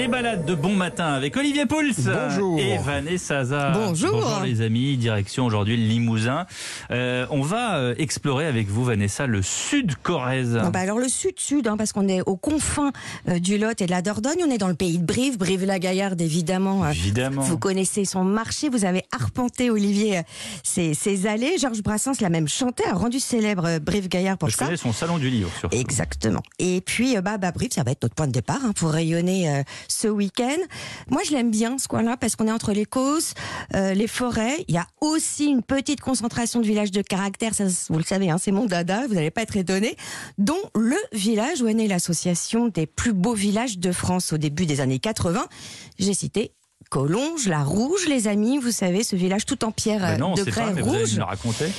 Les balades de bon matin avec Olivier Pouls Bonjour. et Vanessa Zaza. Bonjour. Bonjour les amis, direction aujourd'hui le Limousin. Euh, on va euh, explorer avec vous Vanessa le sud Corrèze. Ah bah alors le sud-sud, hein, parce qu'on est aux confins euh, du Lot et de la Dordogne, on est dans le pays de Brive, Brive-la-Gaillarde évidemment. euh, Évidemment. Vous connaissez son marché, vous avez arpenté Olivier ses, ses allées. Georges Brassens l'a même chanté, a rendu célèbre euh, Brive-Gaillard pour Je ça. connais son salon du livre surtout. Exactement. Et puis, euh, bah, bah, Brive, ça va être notre point de départ hein, pour rayonner euh, ce week-end. Moi, je l'aime bien, ce coin-là, parce qu'on est entre les Causses, euh, les forêts. Il y a aussi une petite concentration de villages de caractère. Vous le savez, hein, c'est mon dada, vous n'allez pas être étonnés. Dont le village où est née l'association des plus beaux villages de France au début des années 80. J'ai cité Collonges, la Rouge, les amis. Vous savez, ce village tout en pierre Bah euh, non, de grès rouge.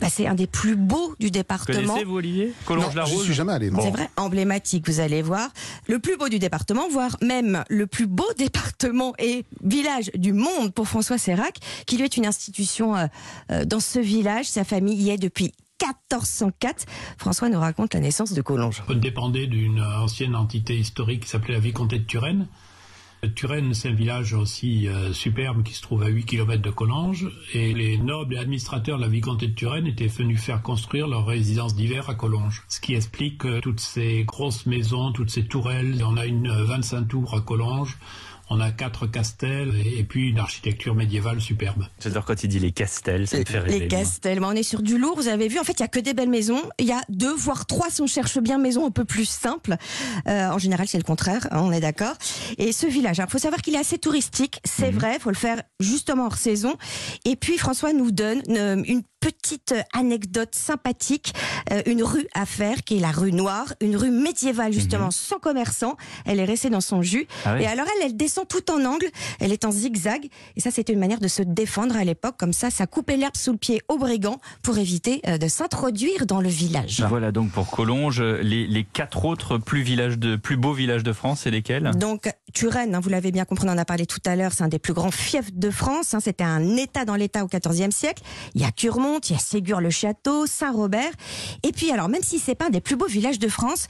Bah, c'est un des plus beaux du département. Connaissez-vous Olivier Collonges la j'y Rose suis jamais allé. C'est vrai, emblématique, vous allez voir. Le plus beau du département, voire même le plus beau département et village du monde pour François Sérac, qui lui est une institution euh, euh, dans ce village. Sa famille y est depuis 1404. François nous raconte la naissance de Collonges. On dépendait d'une ancienne entité historique qui s'appelait la Vicomté de Turenne. Turenne, c'est un village aussi euh, superbe qui se trouve à 8 km de Collonges. Et les nobles et administrateurs de la Vicomté de Turenne étaient venus faire construire leur résidence d'hiver à Collonges. Ce qui explique euh, toutes ces grosses maisons, toutes ces tourelles. On a une euh, 25 tours à Collonges. On a quatre castels et et puis une architecture médiévale superbe. J'adore quand il dit les castels, ça me fait rêver. Les castels, on est sur du lourd, vous avez vu. En fait, il y a que des belles maisons. Il y a deux, voire trois, si on cherche bien, maisons un peu plus simples. Euh, en général, c'est le contraire, hein, on est d'accord. Et ce village, il faut savoir qu'il est assez touristique, c'est vrai, il faut le faire justement hors saison. Et puis, François nous donne euh, une petite anecdote sympathique, euh, une rue à faire, qui est la rue Noire, une rue médiévale, justement, sans commerçants. Elle est restée dans son jus. Ah oui. Et alors, elle, elle descend tout en angle, elle est en zigzag. Et ça, c'était une manière de se défendre à l'époque. Comme ça, ça coupait l'herbe sous le pied aux brigands pour éviter euh, de s'introduire dans le village. Voilà donc pour Collonges, les, les quatre autres plus, villages de, plus beaux villages de France, c'est lesquels? Donc, Turenne, hein, vous l'avez bien compris, on en a parlé tout à l'heure, c'est un des plus grands fiefs de France. hein, C'était un État dans l'État au XIVe siècle. Il y a Curmont, il y a Ségur-le-Château, Saint-Robert. Et puis, alors, même si c'est pas un des plus beaux villages de France,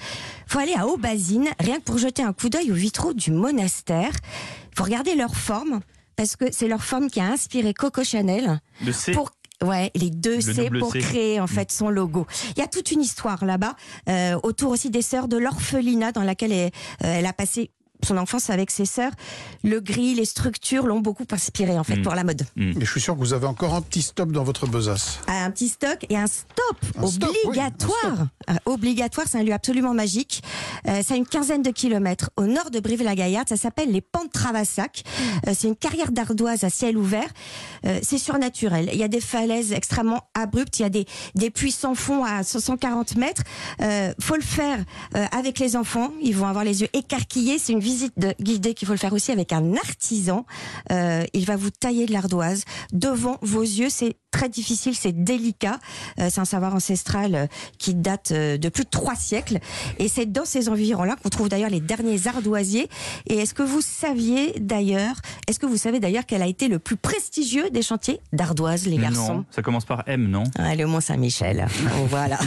faut aller à Aubazine, rien que pour jeter un coup d'œil aux vitraux du monastère. faut regarder leur forme, parce que c'est leur forme qui a inspiré Coco Chanel. Le C pour Ouais, les deux Le C pour C. créer en fait son logo. Il y a toute une histoire là-bas euh, autour aussi des sœurs de l'orphelinat dans laquelle elle, euh, elle a passé son enfance avec ses sœurs. Le gris, les structures l'ont beaucoup inspiré en fait Mm. pour la mode. Et je suis sûr que vous avez encore un petit stop dans votre besace. Un petit stock et un stop Un stop, oui, obligatoire. Euh, obligatoire, c'est un lieu absolument magique. Euh, c'est à une quinzaine de kilomètres au nord de Brive-la-Gaillarde. Ça s'appelle les Pentes Travassac. Euh, c'est une carrière d'ardoise à ciel ouvert. Euh, c'est surnaturel. Il y a des falaises extrêmement abruptes. Il y a des, des puits sans fond à 140 mètres. Euh, faut le faire euh, avec les enfants. Ils vont avoir les yeux écarquillés. C'est une visite guidée qu'il faut le faire aussi avec un artisan. Euh, il va vous tailler de l'ardoise devant vos yeux. C'est très difficile, c'est délicat. Euh, c'est un savoir ancestral euh, qui date euh, de plus de trois siècles. Et c'est dans ces environs-là qu'on trouve d'ailleurs les derniers ardoisiers. Et est-ce que vous saviez d'ailleurs, est-ce que vous savez d'ailleurs quel a été le plus prestigieux des chantiers d'ardoise, les garçons? Non, ça commence par M, non? Ah, le Mont Saint-Michel. Oh, voilà.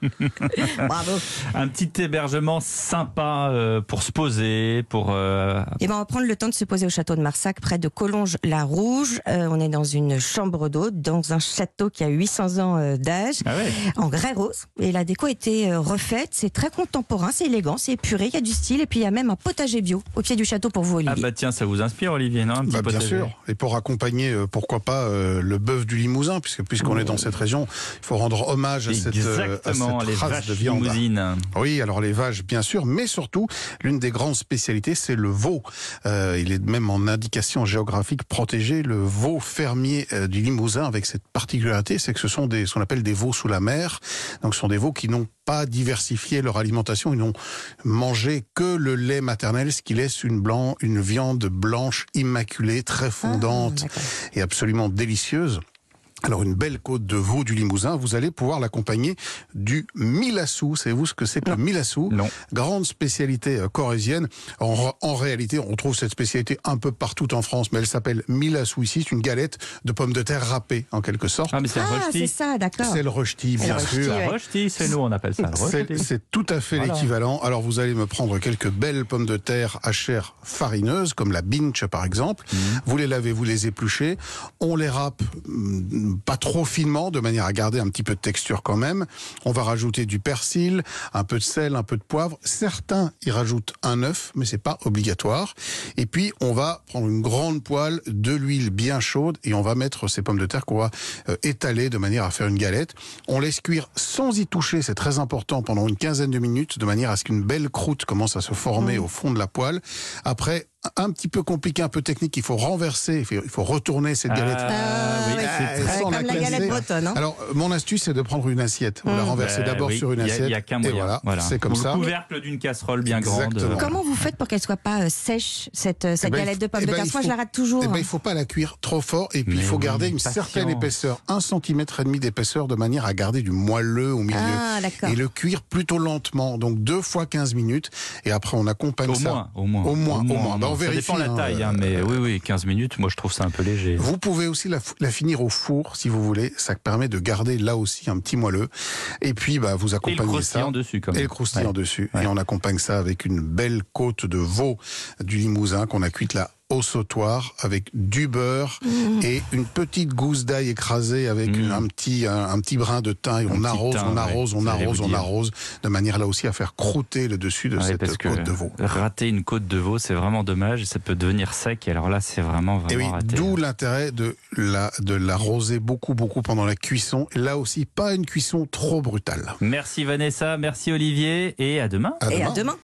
Bravo. Un petit hébergement sympa euh, pour se poser, pour... euh, Et ben, on va prendre le temps de se poser au château de Marsac, près de Collonges-la-Rouge. On est dans une chambre d'hôte, dans un château qui a 800 ans euh, d'âge, Ah ouais en grès rose. Et la déco a été euh, refaite. C'est très contemporain, c'est élégant, c'est épuré, il y a du style. Et puis, il y a même un potager bio au pied du château pour vous, Ah Olivier. bah tiens, ça vous inspire Olivier, non Un petit Bah, bien sûr. Et pour accompagner, euh, pourquoi pas, euh, le bœuf du Limousin, puisque puisqu'on est dans cette région, il faut rendre hommage à cette, euh, à Exactement, cette race de viande. Oui, alors les vaches, bien sûr, mais surtout, l'une des grandes spécialités, c'est le veau. Euh, il est même en indication géographique protégée, le veau fermier euh, du Limousin, avec cette particularité, c'est que ce sont des, ce qu'on appelle des veaux sous la mer. Donc, ce sont des veaux qui n'ont pas diversifié leur alimentation, ils n'ont mangé que le lait maternel, ce qui laisse une blanc, une viande blanche immaculée, très fondante Ah, d'accord. et absolument délicieuse. Alors une belle côte de veau du Limousin, vous allez pouvoir l'accompagner du milassou. Savez-vous ce que c'est que le milassou Non. Grande spécialité euh, corésienne. En, en réalité, on trouve cette spécialité un peu partout en France, mais elle s'appelle milassou ici. C'est une galette de pommes de terre râpées en quelque sorte. Ah, mais c'est le Ah, c'est ça, d'accord. C'est le rojti, bien le sûr. ouais. Rojti, c'est nous, on appelle ça le C'est tout à fait Voilà. l'équivalent. Alors vous allez me prendre quelques belles pommes de terre à chair farineuse, comme la binche par exemple. Mhm. Vous les lavez, vous les épluchez. On les râpe pas trop finement, de manière à garder un petit peu de texture quand même. On va rajouter du persil, un peu de sel, un peu de poivre. Certains y rajoutent un œuf, mais c'est pas obligatoire. Et puis on va prendre une grande poêle, de l'huile bien chaude, et on va mettre ces pommes de terre qu'on va euh, étaler de manière à faire une galette. On laisse cuire sans y toucher, c'est très important, pendant une quinzaine de minutes, de manière à ce qu'une belle croûte commence à se former au fond de la poêle. Après, un petit peu compliqué, un peu technique, il faut renverser, il faut, il faut retourner cette galette. Ah, oui, c'est Ah, très- sans comme la galette bretonne, hein. Alors, mon astuce, c'est de prendre une assiette. Vous la renversez Ben d'abord oui, sur une a- assiette. Il n'y a qu'un et moyen. voilà, c'est comme Ou ça. Le couvercle d'une casserole bien grande. Comment vous faites pour qu'elle soit pas euh, sèche, cette, euh, cette Eh ben, galette de pommes eh de ben, terre? il Moi, je la rate toujours. Eh ben, hein. il faut pas la cuire trop fort et puis Mais il faut oui, garder une patience. certaine épaisseur, un centimètre et demi d'épaisseur, de manière à garder du moelleux au milieu. Ah, d'accord. Et le cuire plutôt lentement, donc deux fois 15 minutes. Et après, on accompagne Au ça. moins, au moins. Au moins, au moins. On ça vérifie, dépend la hein, taille, hein, mais oui, oui, 15 minutes, moi je trouve ça un peu léger. Vous pouvez aussi la, finir au four, si vous voulez. Ça permet de garder là aussi un petit moelleux. Et puis, bah, vous Et le accompagnez ça. croustillant dessus, quand même. Et le croustillant Ouais. dessus. Ouais. Et on accompagne ça avec une belle côte de veau du Limousin qu'on a cuite là au sautoir avec du beurre Mmh. et une petite gousse d'ail écrasée avec Mmh. un petit un, un petit brin de thym et on arrose, thym, on ouais. arrose, on arrose, on arrose de manière là aussi à faire croûter le dessus de Ouais, parce cette que côte de veau. rater une côte de veau, c'est vraiment dommage. Ça peut devenir sec. Et alors là, c'est vraiment, Et vraiment oui, raté. d'où l'intérêt de la de l'arroser beaucoup beaucoup pendant la cuisson. Là aussi, pas une cuisson trop brutale. Merci Vanessa, merci Olivier, et à demain. À Et à demain.